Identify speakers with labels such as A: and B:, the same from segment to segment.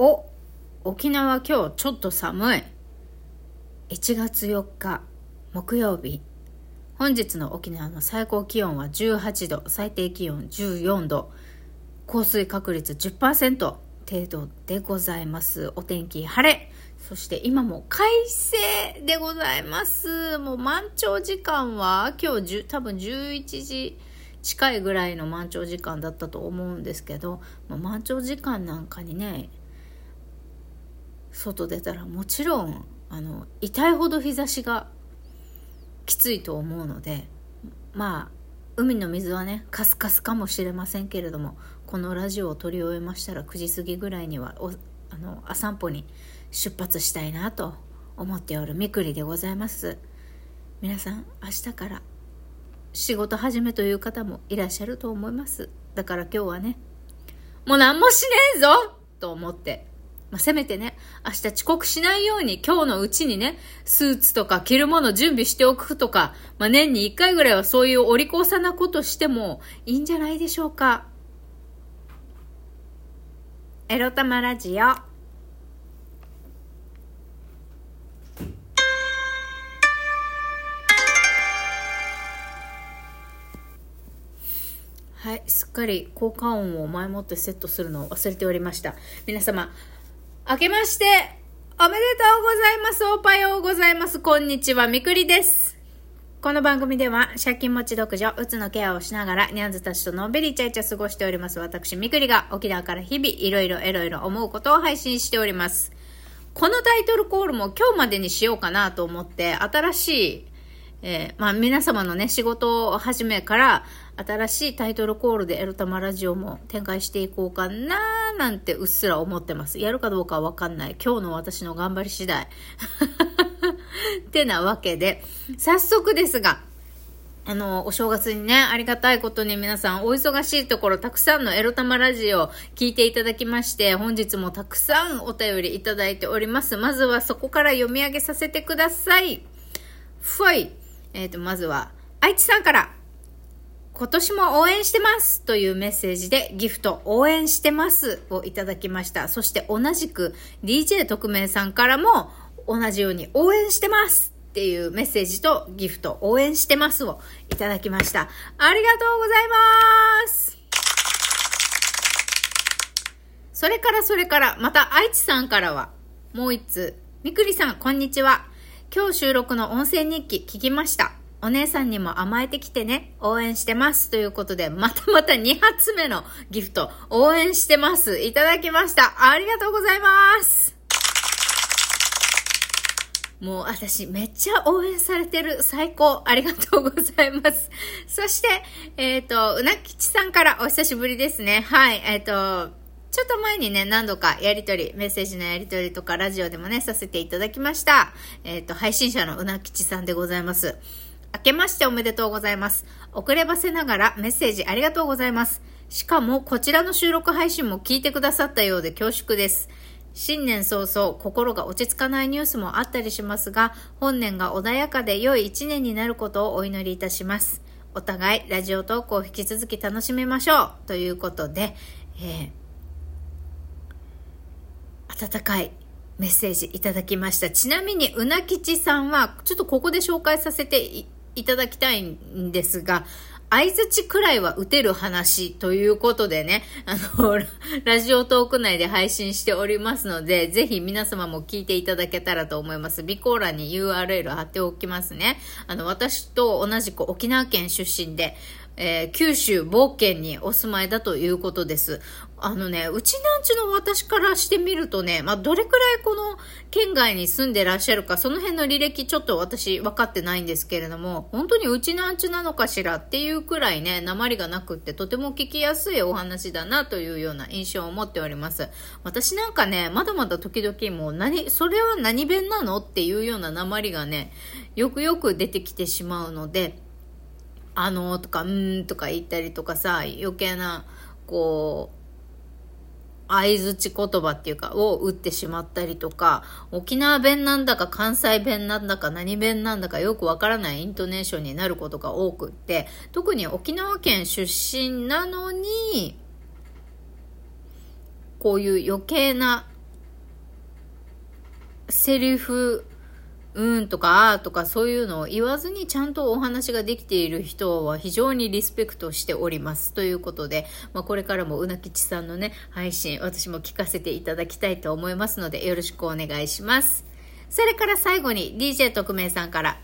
A: お沖縄今日ちょっと寒い。1月4日木曜日。本日の沖縄の最高気温は18度、最低気温14度、降水確率10%程度でございます。お天気晴れ。そして今も快晴でございます。もう満潮時間は今日多分11時近いぐらいの満潮時間だったと思うんですけど、まあ、満潮時間なんかにね外出たらもちろんあの痛いほど日差しがきついと思うのでまあ海の水はねカスカスかもしれませんけれどもこのラジオを撮り終えましたら9時過ぎぐらいにはおあの散歩に出発したいなと思っておるみくりでございます。皆さん明日から仕事始めという方もいらっしゃると思います。だから今日はねもう何もしねえぞと思ってまあ、せめてね、明日遅刻しないように今日のうちにね、スーツとか着るもの準備しておくとか、まあ、年に一回ぐらいはそういうお利口さなことしてもいいんじゃないでしょうか。エロ玉ラジオ。はい、すっかり効果音を前もってセットするのを忘れておりました。皆様、明けまして、おめでとうございます。おはようございます。こんにちは、みくりです。この番組では、借金持ち独女、うつのケアをしながら、ニャンズたちとのんびりイチャイチャ過ごしております。私、みくりが沖縄から日々、いろいろいろいろ思うことを配信しております。このタイトルコールも今日までにしようかなと思って、新しいえー、まあ皆様のね、仕事を始めから、新しいタイトルコールでエロ玉ラジオも展開していこうかなーなんてうっすら思ってます。やるかどうかはわかんない。今日の私の頑張り次第。ってなわけで、早速ですが、あの、お正月にね、ありがたいことに皆さんお忙しいところたくさんのエロ玉ラジオを聞いていただきまして、本日もたくさんお便りいただいております。まずはそこから読み上げさせてください。ふい。えっ、ー、と、まずは、愛知さんから、今年も応援してますというメッセージでギフト応援してますをいただきました。そして同じく DJ 特命さんからも同じように応援してますっていうメッセージとギフト応援してますをいただきました。ありがとうございますそれからそれから、また愛知さんからはもう一通。みくりさん、こんにちは。今日収録の音声日記聞きました。お姉さんにも甘えてきてね、応援してます。ということで、またまた2発目のギフト、応援してます。いただきました。ありがとうございます。もう私めっちゃ応援されてる。最高。ありがとうございます。そして、えっ、ー、と、うなきちさんからお久しぶりですね。はい。えっ、ー、と、ちょっと前にね、何度かやりとり、メッセージのやりとりとか、ラジオでもね、させていただきました。えっ、ー、と、配信者のうなきちさんでございます。明けましておめでとうございます。遅ればせながらメッセージありがとうございます。しかも、こちらの収録配信も聞いてくださったようで恐縮です。新年早々、心が落ち着かないニュースもあったりしますが、本年が穏やかで良い一年になることをお祈りいたします。お互い、ラジオトークを引き続き楽しみましょう。ということで、えー温かいメッセージいただきました。ちなみに、うなきちさんは、ちょっとここで紹介させていただきたいんですが、相づちくらいは打てる話ということでね、あの、ラジオトーク内で配信しておりますので、ぜひ皆様も聞いていただけたらと思います。備考欄に URL 貼っておきますね。あの、私と同じく沖縄県出身で、えー、九州冒険にお住まいだということです。あのね、うちなんちの私からしてみるとね、まあ、どれくらいこの県外に住んでらっしゃるか、その辺の履歴ちょっと私分かってないんですけれども、本当にうちなんちなのかしらっていうくらいね、鉛がなくってとても聞きやすいお話だなというような印象を持っております。私なんかね、まだまだ時々もう何、それは何弁なのっていうような鉛がね、よくよく出てきてしまうので、あのとか、うんとか言ったりとかさ、余計な、こう、相づち言葉っていうか、を打ってしまったりとか、沖縄弁なんだか関西弁なんだか何弁なんだかよくわからないイントネーションになることが多くって、特に沖縄県出身なのに、こういう余計なセリフ、うんとか、あーとかそういうのを言わずにちゃんとお話ができている人は非常にリスペクトしております。ということで、まあ、これからもうなきちさんのね、配信、私も聞かせていただきたいと思いますので、よろしくお願いします。それから最後に DJ 特命さんから、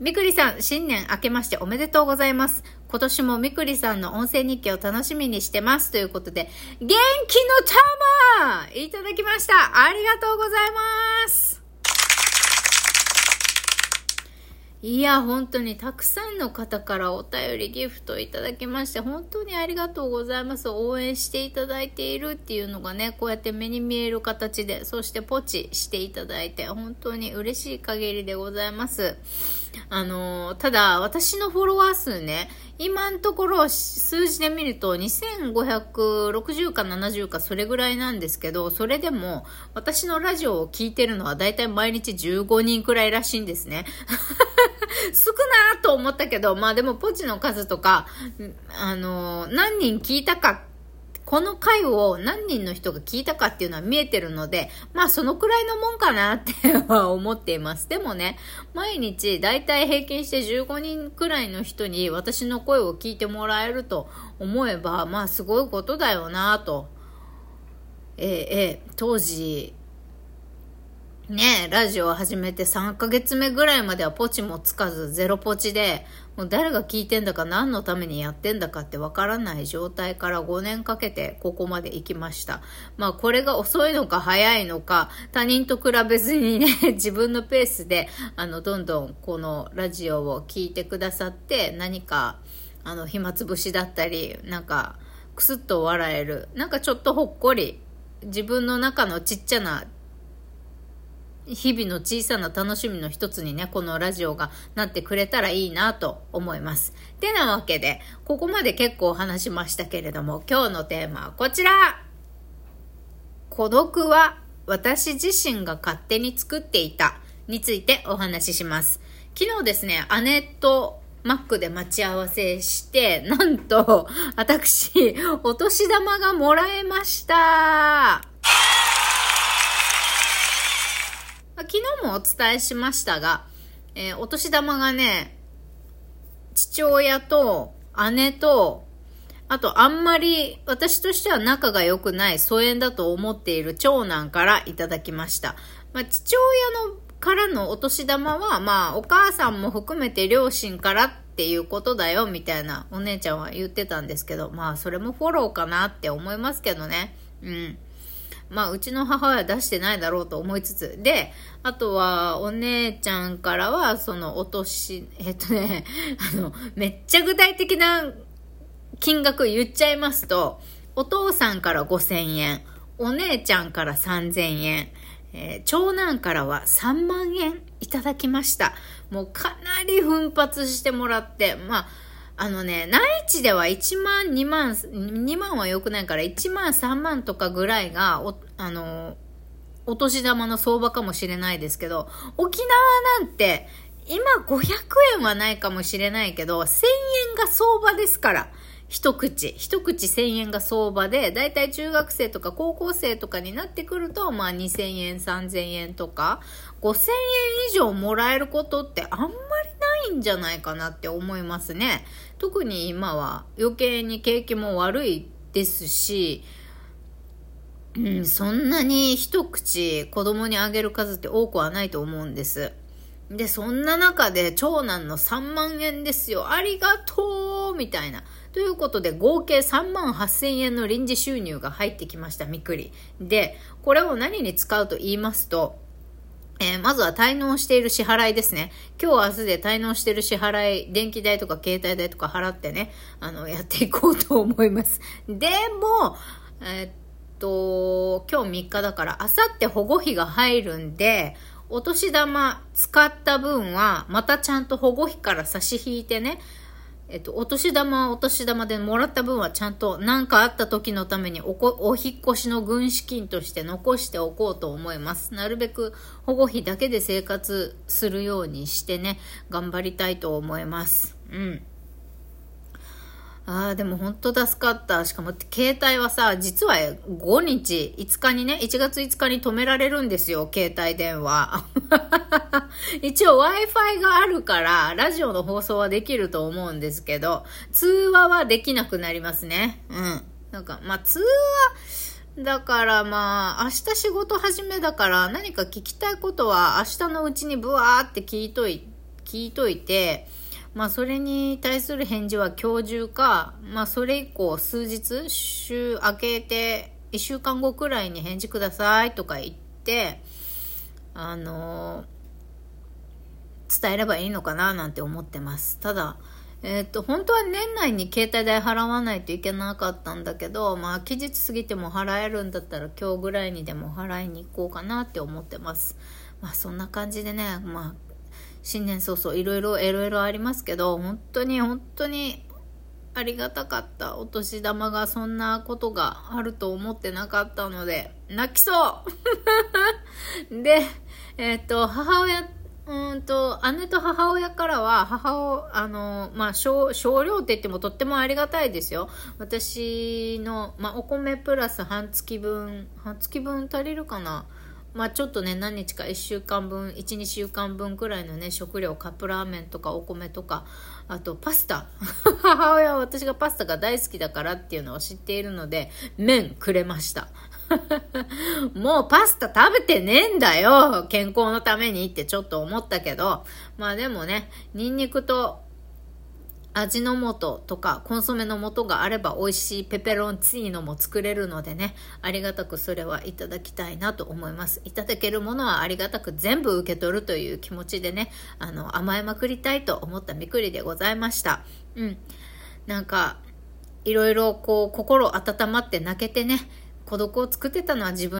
A: みくりさん、新年明けましておめでとうございます。今年もみくりさんの音声日記を楽しみにしてます。ということで、元気の玉いただきました。ありがとうございます。いや、本当にたくさんの方からお便りギフトいただきまして、本当にありがとうございます。応援していただいているっていうのがね、こうやって目に見える形で、そしてポチしていただいて、本当に嬉しい限りでございます。あの、ただ、私のフォロワー数ね、今のところ数字で見ると2560か70かそれぐらいなんですけど、それでも私のラジオを聴いてるのはだいたい毎日15人くらいらしいんですね。少なーと思ったけど、まあでもポチの数とか、あのー、何人聞いたか、この回を何人の人が聞いたかっていうのは見えてるので、まあそのくらいのもんかなっては思っています。でもね、毎日だいたい平均して15人くらいの人に私の声を聞いてもらえると思えば、まあすごいことだよなと。え、え、当時、ねラジオを始めて3ヶ月目ぐらいまではポチもつかずゼロポチで、もう誰が聞いてんだか何のためにやってんだかってわからない状態から5年かけてここまで行きました。まあこれが遅いのか早いのか、他人と比べずにね、自分のペースで、あの、どんどんこのラジオを聞いてくださって何か、あの、暇つぶしだったり、なんか、くすっと笑える、なんかちょっとほっこり、自分の中のちっちゃな日々の小さな楽しみの一つにね、このラジオがなってくれたらいいなと思います。てなわけで、ここまで結構話しましたけれども、今日のテーマはこちら孤独は私自身が勝手に作っていたについてお話しします。昨日ですね、姉とマックで待ち合わせして、なんと、私、お年玉がもらえました。昨日もお伝えしましたが、えー、お年玉がね、父親と姉と、あとあんまり私としては仲が良くない疎遠だと思っている長男からいただきました。まあ、父親のからのお年玉は、まあお母さんも含めて両親からっていうことだよみたいなお姉ちゃんは言ってたんですけど、まあそれもフォローかなって思いますけどね。うん。まあ、うちの母親は出してないだろうと思いつつ。で、あとは、お姉ちゃんからは、その、お年、えっとね、あの、めっちゃ具体的な金額言っちゃいますと、お父さんから5000円、お姉ちゃんから3000円、えー、長男からは3万円いただきました。もうかなり奮発してもらって、まあ、あのね、内地では1万、2万、2万は良くないから1万、3万とかぐらいが、お、あの、お年玉の相場かもしれないですけど、沖縄なんて、今500円はないかもしれないけど、1000円が相場ですから。一口、一口1000円が相場で、だいたい中学生とか高校生とかになってくると、まあ2000円、3000円とか、5000円以上もらえることってあんまりいんじゃないかなって思いますね。特に今は余計に景気も悪いですし、うん、そんなに一口子供にあげる数って多くはないと思うんです。で、そんな中で長男の3万円ですよ。ありがとうみたいな。ということで、合計3万8000円の臨時収入が入ってきました、みくり。で、これを何に使うと言いますと、えー、まずは滞納している支払いですね。今日明日で滞納している支払い、電気代とか携帯代とか払ってね、あの、やっていこうと思います。でも、えー、っと、今日3日だから、あさって保護費が入るんで、お年玉使った分は、またちゃんと保護費から差し引いてね、えっと、お年玉はお年玉でもらった分はちゃんと何かあった時のためにおこお引越しの軍資金として残しておこうと思います。なるべく保護費だけで生活するようにしてね、頑張りたいと思います。うん。ああ、でも本当助かった。しかも、携帯はさ、実は5日、5日にね、1月5日に止められるんですよ、携帯電話。一応 Wi-Fi があるから、ラジオの放送はできると思うんですけど、通話はできなくなりますね。うん。なんか、まあ、通話、だからまあ、明日仕事始めだから何か聞きたいことは明日のうちにブワーって聞いとい、聞いといて、まあ、それに対する返事は今日中か、まあ、それ以降数日、週明けて、1週間後くらいに返事くださいとか言って、あのー、伝えればいいのかななんて思ってます。ただ、えっ、と、本当は年内に携帯代払わないといけなかったんだけど、まあ、期日過ぎても払えるんだったら今日ぐらいにでも払いに行こうかなって思ってます。まあ、そんな感じでね、まあ、新年早々いろいろいろいろありますけど、本当に本当にありがたかった。お年玉がそんなことがあると思ってなかったので、泣きそう で、えっ、と、母親、うんと、姉と母親からは、母を、あの、まあ、少、少量って言ってもとってもありがたいですよ。私の、まあ、お米プラス半月分、半月分足りるかなまあちょっとね、何日か1週間分、1、2週間分くらいのね、食料、カップラーメンとかお米とか、あとパスタ。母親は私がパスタが大好きだからっていうのを知っているので、麺くれました。もうパスタ食べてねえんだよ健康のためにってちょっと思ったけど、まあでもね、ニンニクと味の素とかコンソメの素があれば美味しいペペロンチーノも作れるのでね、ありがたくそれはいただきたいなと思います。いただけるものはありがたく全部受け取るという気持ちでね、あの、甘えまくりたいと思ったみくりでございました。うん。なんか、いろいろこう、心温まって泣けてね、孤独を作ってたのは自分